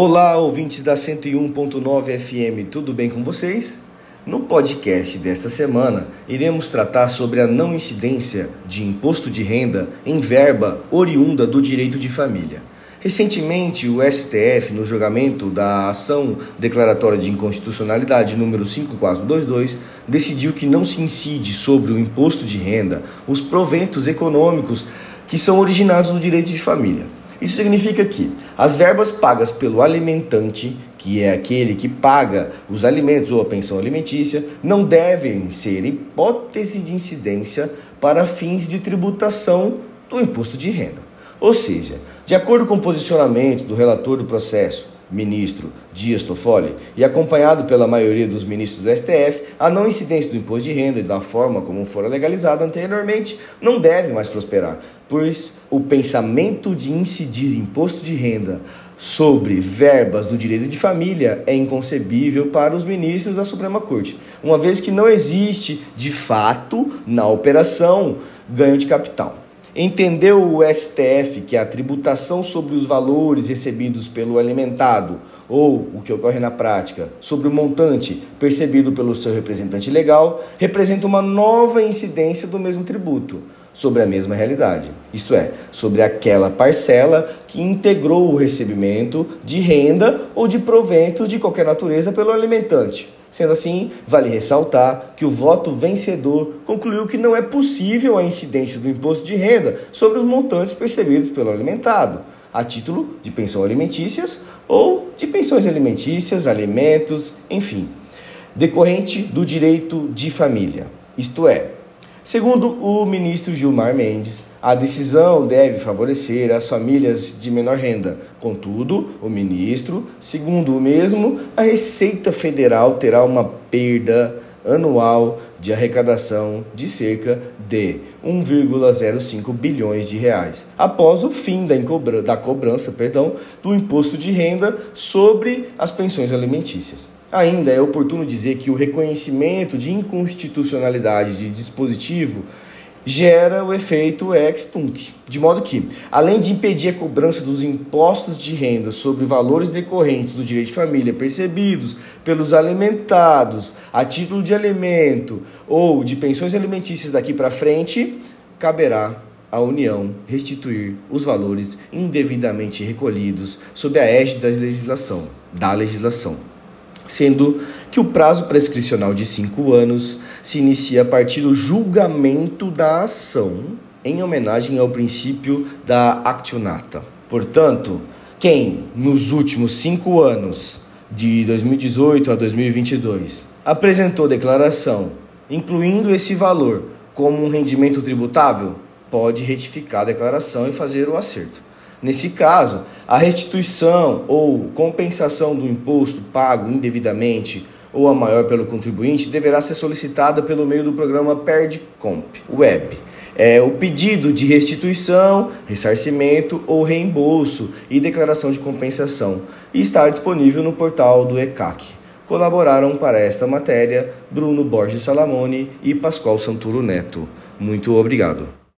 Olá, ouvintes da 101.9 FM, tudo bem com vocês? No podcast desta semana, iremos tratar sobre a não incidência de imposto de renda em verba oriunda do direito de família. Recentemente, o STF, no julgamento da ação declaratória de inconstitucionalidade número 5422, decidiu que não se incide sobre o imposto de renda os proventos econômicos que são originados no direito de família. Isso significa que as verbas pagas pelo alimentante, que é aquele que paga os alimentos ou a pensão alimentícia, não devem ser hipótese de incidência para fins de tributação do imposto de renda. Ou seja, de acordo com o posicionamento do relator do processo, ministro Dias Toffoli, e acompanhado pela maioria dos ministros do STF, a não incidência do imposto de renda e da forma como fora legalizado anteriormente não deve mais prosperar, pois o pensamento de incidir imposto de renda sobre verbas do direito de família é inconcebível para os ministros da Suprema Corte, uma vez que não existe, de fato, na operação, ganho de capital. Entendeu o STF que a tributação sobre os valores recebidos pelo alimentado, ou o que ocorre na prática, sobre o montante percebido pelo seu representante legal, representa uma nova incidência do mesmo tributo sobre a mesma realidade, isto é, sobre aquela parcela que integrou o recebimento de renda ou de provento de qualquer natureza pelo alimentante. Sendo assim, vale ressaltar que o voto vencedor concluiu que não é possível a incidência do imposto de renda sobre os montantes percebidos pelo alimentado, a título de pensão alimentícias ou de pensões alimentícias, alimentos, enfim, decorrente do direito de família. Isto é, segundo o ministro Gilmar Mendes, a decisão deve favorecer as famílias de menor renda. Contudo, o ministro, segundo o mesmo, a Receita Federal terá uma perda anual de arrecadação de cerca de 1,05 bilhões de reais, após o fim da, da cobrança perdão, do imposto de renda sobre as pensões alimentícias. Ainda é oportuno dizer que o reconhecimento de inconstitucionalidade de dispositivo gera o efeito ex-tunc, de modo que, além de impedir a cobrança dos impostos de renda sobre valores decorrentes do direito de família percebidos pelos alimentados a título de alimento ou de pensões alimentícias daqui para frente, caberá à União restituir os valores indevidamente recolhidos sob a égide da legislação, da legislação. Sendo que o prazo prescricional de cinco anos se inicia a partir do julgamento da ação, em homenagem ao princípio da actionata. Portanto, quem nos últimos cinco anos, de 2018 a 2022, apresentou declaração incluindo esse valor como um rendimento tributável, pode retificar a declaração e fazer o acerto. Nesse caso, a restituição ou compensação do imposto pago indevidamente ou a maior pelo contribuinte deverá ser solicitada pelo meio do programa PerdComp Web. É o pedido de restituição, ressarcimento ou reembolso e declaração de compensação e está disponível no portal do ECAC. Colaboraram para esta matéria Bruno Borges Salamone e Pascoal Santuro Neto. Muito obrigado.